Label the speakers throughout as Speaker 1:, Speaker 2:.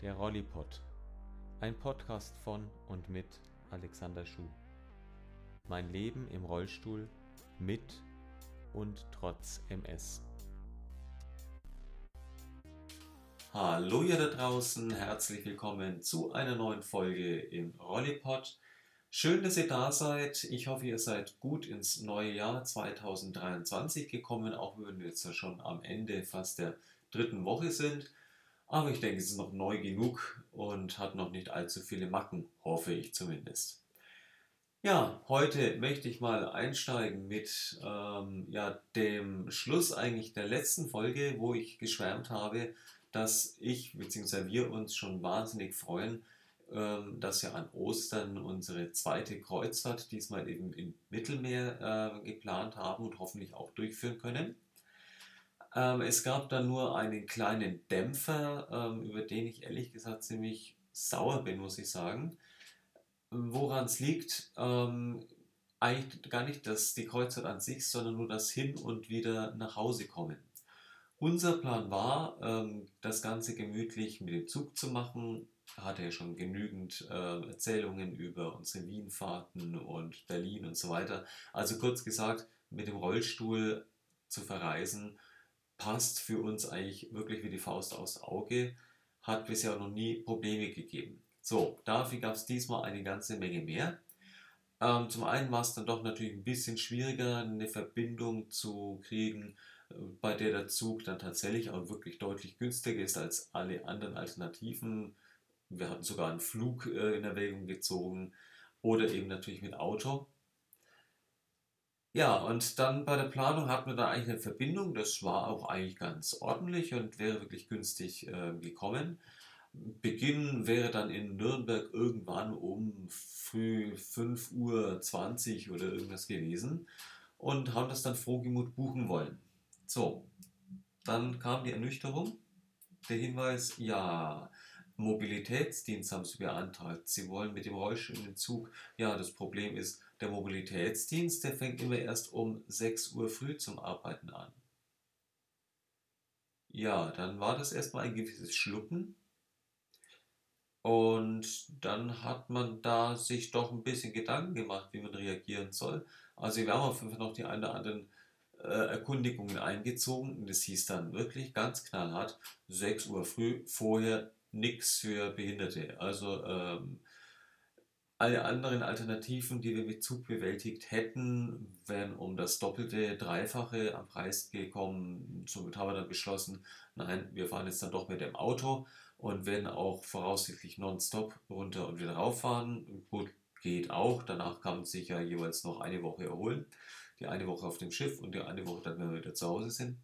Speaker 1: Der Rollipod. Ein Podcast von und mit Alexander Schuh. Mein Leben im Rollstuhl mit und trotz MS. Hallo ihr da draußen, herzlich willkommen zu einer neuen Folge im Rollipod. Schön, dass ihr da seid. Ich hoffe, ihr seid gut ins neue Jahr 2023 gekommen, auch wenn wir jetzt schon am Ende fast der dritten Woche sind. Aber ich denke, es ist noch neu genug und hat noch nicht allzu viele Macken, hoffe ich zumindest. Ja, heute möchte ich mal einsteigen mit ähm, ja, dem Schluss eigentlich der letzten Folge, wo ich geschwärmt habe, dass ich bzw. wir uns schon wahnsinnig freuen, ähm, dass wir an Ostern unsere zweite Kreuzfahrt diesmal eben im Mittelmeer äh, geplant haben und hoffentlich auch durchführen können. Ähm, es gab dann nur einen kleinen Dämpfer, ähm, über den ich ehrlich gesagt ziemlich sauer bin, muss ich sagen. Woran es liegt, ähm, eigentlich gar nicht das, die Kreuzfahrt an sich, sondern nur das Hin und wieder nach Hause kommen. Unser Plan war, ähm, das Ganze gemütlich mit dem Zug zu machen. Hatte ja schon genügend äh, Erzählungen über unsere Wienfahrten und Berlin und so weiter. Also kurz gesagt, mit dem Rollstuhl zu verreisen passt für uns eigentlich wirklich wie die Faust aufs Auge, hat bisher noch nie Probleme gegeben. So, dafür gab es diesmal eine ganze Menge mehr. Ähm, zum einen war es dann doch natürlich ein bisschen schwieriger, eine Verbindung zu kriegen, äh, bei der der Zug dann tatsächlich auch wirklich deutlich günstiger ist als alle anderen Alternativen. Wir hatten sogar einen Flug äh, in Erwägung gezogen oder eben natürlich mit Auto. Ja, und dann bei der Planung hatten wir da eigentlich eine Verbindung. Das war auch eigentlich ganz ordentlich und wäre wirklich günstig äh, gekommen. Beginn wäre dann in Nürnberg irgendwann um früh 5.20 Uhr oder irgendwas gewesen und haben das dann frohgemut buchen wollen. So, dann kam die Ernüchterung. Der Hinweis, ja, Mobilitätsdienst haben sie beantragt. Sie wollen mit dem Rollstuhl in den Zug. Ja, das Problem ist, der Mobilitätsdienst, der fängt immer erst um 6 Uhr früh zum Arbeiten an. Ja, dann war das erstmal ein gewisses Schlucken. Und dann hat man da sich doch ein bisschen Gedanken gemacht, wie man reagieren soll. Also wir haben auf jeden Fall noch die ein oder anderen äh, Erkundigungen eingezogen. Und es hieß dann wirklich ganz knallhart, 6 Uhr früh, vorher nichts für Behinderte. Also ähm, alle anderen Alternativen, die wir mit Zug bewältigt hätten, wären um das Doppelte, Dreifache am Preis gekommen. Somit haben wir dann beschlossen, nein, wir fahren jetzt dann doch mit dem Auto und werden auch voraussichtlich nonstop runter und wieder rauffahren. Gut, geht auch. Danach kann man sich ja jeweils noch eine Woche erholen. Die eine Woche auf dem Schiff und die eine Woche dann, wenn wir wieder zu Hause sind.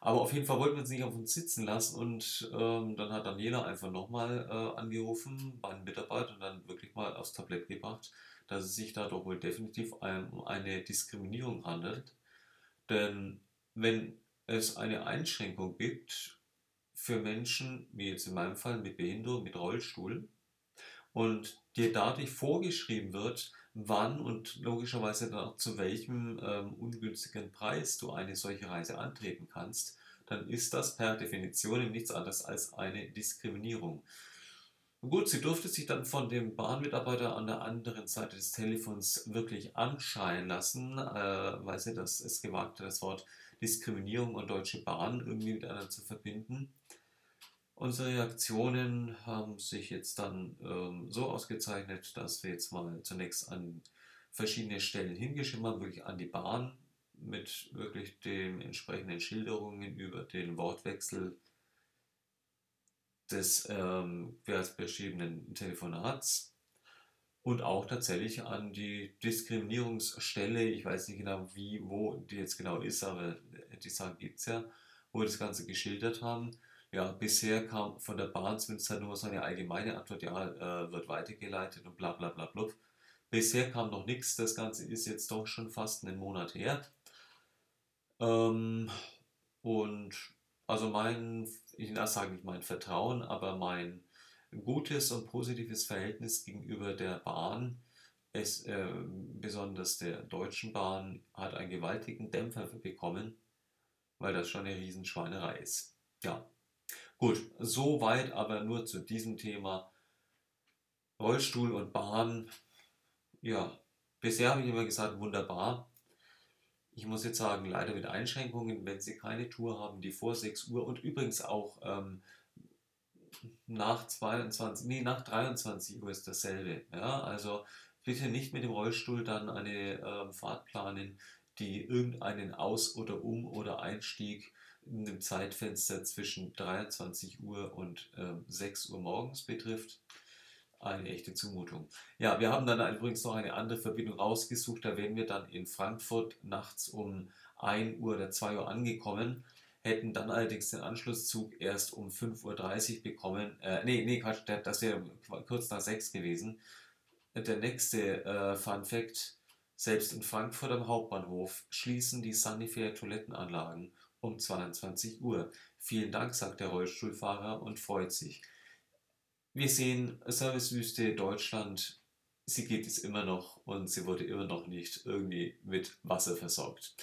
Speaker 1: Aber auf jeden Fall wollten wir uns nicht auf uns sitzen lassen und ähm, dann hat Daniela einfach nochmal äh, angerufen bei einem Mitarbeiter und dann wirklich mal aufs Tablett gebracht, dass es sich da doch wohl definitiv um eine Diskriminierung handelt. Denn wenn es eine Einschränkung gibt für Menschen, wie jetzt in meinem Fall mit Behinderung, mit Rollstuhl, und dir dadurch vorgeschrieben wird, wann und logischerweise dann auch zu welchem ähm, ungünstigen Preis du eine solche Reise antreten kannst, dann ist das per Definition nichts anderes als eine Diskriminierung. Gut, sie durfte sich dann von dem Bahnmitarbeiter an der anderen Seite des Telefons wirklich anschreien lassen, äh, weil sie das, es gewagt hat, das Wort Diskriminierung und Deutsche Bahn irgendwie miteinander zu verbinden. Unsere Reaktionen haben sich jetzt dann ähm, so ausgezeichnet, dass wir jetzt mal zunächst an verschiedene Stellen hingeschrieben haben, wirklich an die Bahn mit wirklich den entsprechenden Schilderungen über den Wortwechsel des ähm, bereits beschriebenen Telefonats und auch tatsächlich an die Diskriminierungsstelle, ich weiß nicht genau wie, wo die jetzt genau ist, aber die Sache gibt es ja, wo wir das Ganze geschildert haben ja, bisher kam von der Bahn zumindest nur so eine allgemeine Antwort, ja, äh, wird weitergeleitet und bla bla bla bla. Bisher kam noch nichts, das Ganze ist jetzt doch schon fast einen Monat her. Ähm, und also mein, ich sage nicht mein Vertrauen, aber mein gutes und positives Verhältnis gegenüber der Bahn, es, äh, besonders der Deutschen Bahn, hat einen gewaltigen Dämpfer bekommen, weil das schon eine Riesenschweinerei ist. Ja, Gut, soweit aber nur zu diesem Thema Rollstuhl und Bahn. Ja, bisher habe ich immer gesagt, wunderbar. Ich muss jetzt sagen, leider mit Einschränkungen, wenn Sie keine Tour haben, die vor 6 Uhr und übrigens auch ähm, nach 22, nee, nach 23 Uhr ist dasselbe. Ja, also bitte nicht mit dem Rollstuhl dann eine ähm, Fahrt planen, die irgendeinen Aus- oder Um- oder Einstieg in einem Zeitfenster zwischen 23 Uhr und ähm, 6 Uhr morgens betrifft. Eine echte Zumutung. Ja, wir haben dann übrigens noch eine andere Verbindung rausgesucht. Da wären wir dann in Frankfurt nachts um 1 Uhr oder 2 Uhr angekommen, hätten dann allerdings den Anschlusszug erst um 5.30 Uhr bekommen. Äh, nee, nee, Quatsch, das wäre kurz nach 6 gewesen. Der nächste äh, Fun Fact: Selbst in Frankfurt am Hauptbahnhof schließen die Sanifair Toilettenanlagen um 22 Uhr. Vielen Dank, sagt der Rollstuhlfahrer und freut sich. Wir sehen, Servicewüste Deutschland, sie geht es immer noch und sie wurde immer noch nicht irgendwie mit Wasser versorgt.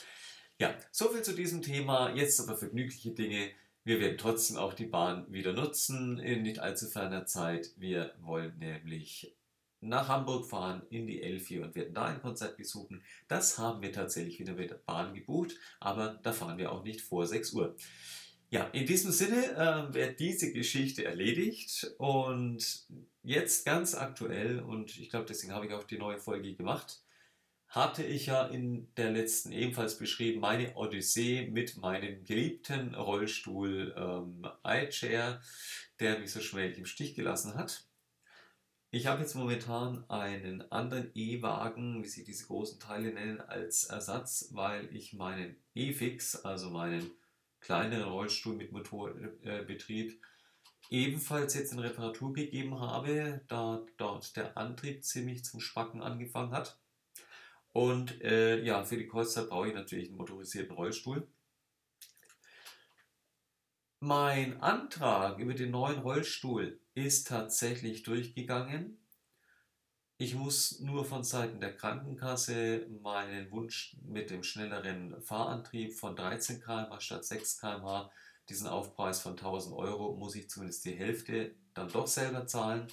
Speaker 1: Ja, soviel zu diesem Thema. Jetzt aber vergnügliche Dinge. Wir werden trotzdem auch die Bahn wieder nutzen in nicht allzu ferner Zeit. Wir wollen nämlich nach Hamburg fahren in die Elfi und werden da ein Konzert besuchen. Das haben wir tatsächlich wieder mit der Bahn gebucht, aber da fahren wir auch nicht vor 6 Uhr. Ja, in diesem Sinne äh, wird diese Geschichte erledigt und jetzt ganz aktuell, und ich glaube, deswegen habe ich auch die neue Folge gemacht, hatte ich ja in der letzten ebenfalls beschrieben, meine Odyssee mit meinem geliebten Rollstuhl ähm, iChair, der mich so schmählich im Stich gelassen hat. Ich habe jetzt momentan einen anderen E-Wagen, wie sie diese großen Teile nennen, als Ersatz, weil ich meinen E-Fix, also meinen kleineren Rollstuhl mit Motorbetrieb, ebenfalls jetzt in Reparatur gegeben habe, da dort der Antrieb ziemlich zum Spacken angefangen hat. Und äh, ja, für die Kreuzzeit brauche ich natürlich einen motorisierten Rollstuhl. Mein Antrag über den neuen Rollstuhl ist tatsächlich durchgegangen. Ich muss nur von Seiten der Krankenkasse meinen Wunsch mit dem schnelleren Fahrantrieb von 13 km statt 6 km, diesen Aufpreis von 1000 Euro, muss ich zumindest die Hälfte dann doch selber zahlen.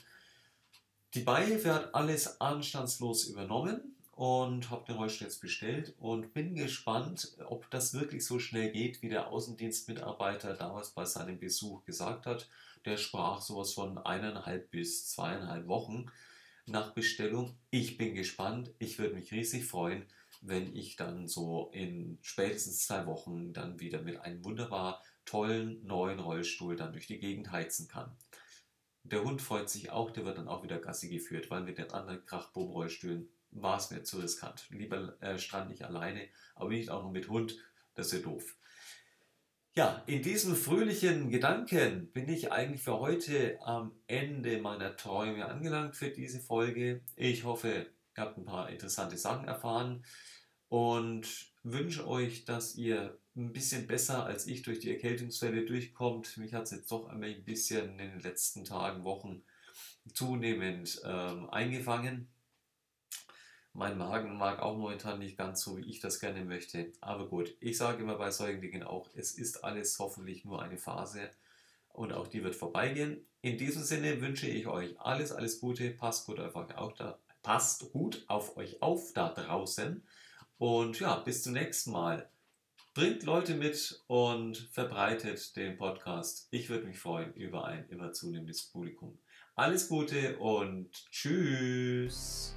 Speaker 1: Die Beihilfe hat alles anstandslos übernommen und habe den Rollstuhl jetzt bestellt und bin gespannt, ob das wirklich so schnell geht, wie der Außendienstmitarbeiter damals bei seinem Besuch gesagt hat. Der sprach sowas von eineinhalb bis zweieinhalb Wochen nach Bestellung. Ich bin gespannt. Ich würde mich riesig freuen, wenn ich dann so in spätestens zwei Wochen dann wieder mit einem wunderbar tollen neuen Rollstuhl dann durch die Gegend heizen kann. Der Hund freut sich auch, der wird dann auch wieder Gassi geführt, weil mit den anderen Krachboom-Rollstühlen war es mir zu riskant. Lieber äh, strand ich alleine, aber nicht auch noch mit Hund, das wäre doof. Ja, in diesen fröhlichen Gedanken bin ich eigentlich für heute am Ende meiner Träume angelangt für diese Folge. Ich hoffe, ihr habt ein paar interessante Sachen erfahren und wünsche euch, dass ihr ein bisschen besser als ich durch die Erkältungswelle durchkommt. Mich hat es jetzt doch ein bisschen in den letzten Tagen, Wochen zunehmend ähm, eingefangen. Mein Magen mag auch momentan nicht ganz so, wie ich das gerne möchte. Aber gut, ich sage immer bei solchen Dingen auch, es ist alles hoffentlich nur eine Phase und auch die wird vorbeigehen. In diesem Sinne wünsche ich euch alles, alles Gute. Passt gut auf euch, auch da, passt gut auf euch auf da draußen. Und ja, bis zum nächsten Mal. Bringt Leute mit und verbreitet den Podcast. Ich würde mich freuen über ein immer zunehmendes Publikum. Alles Gute und tschüss.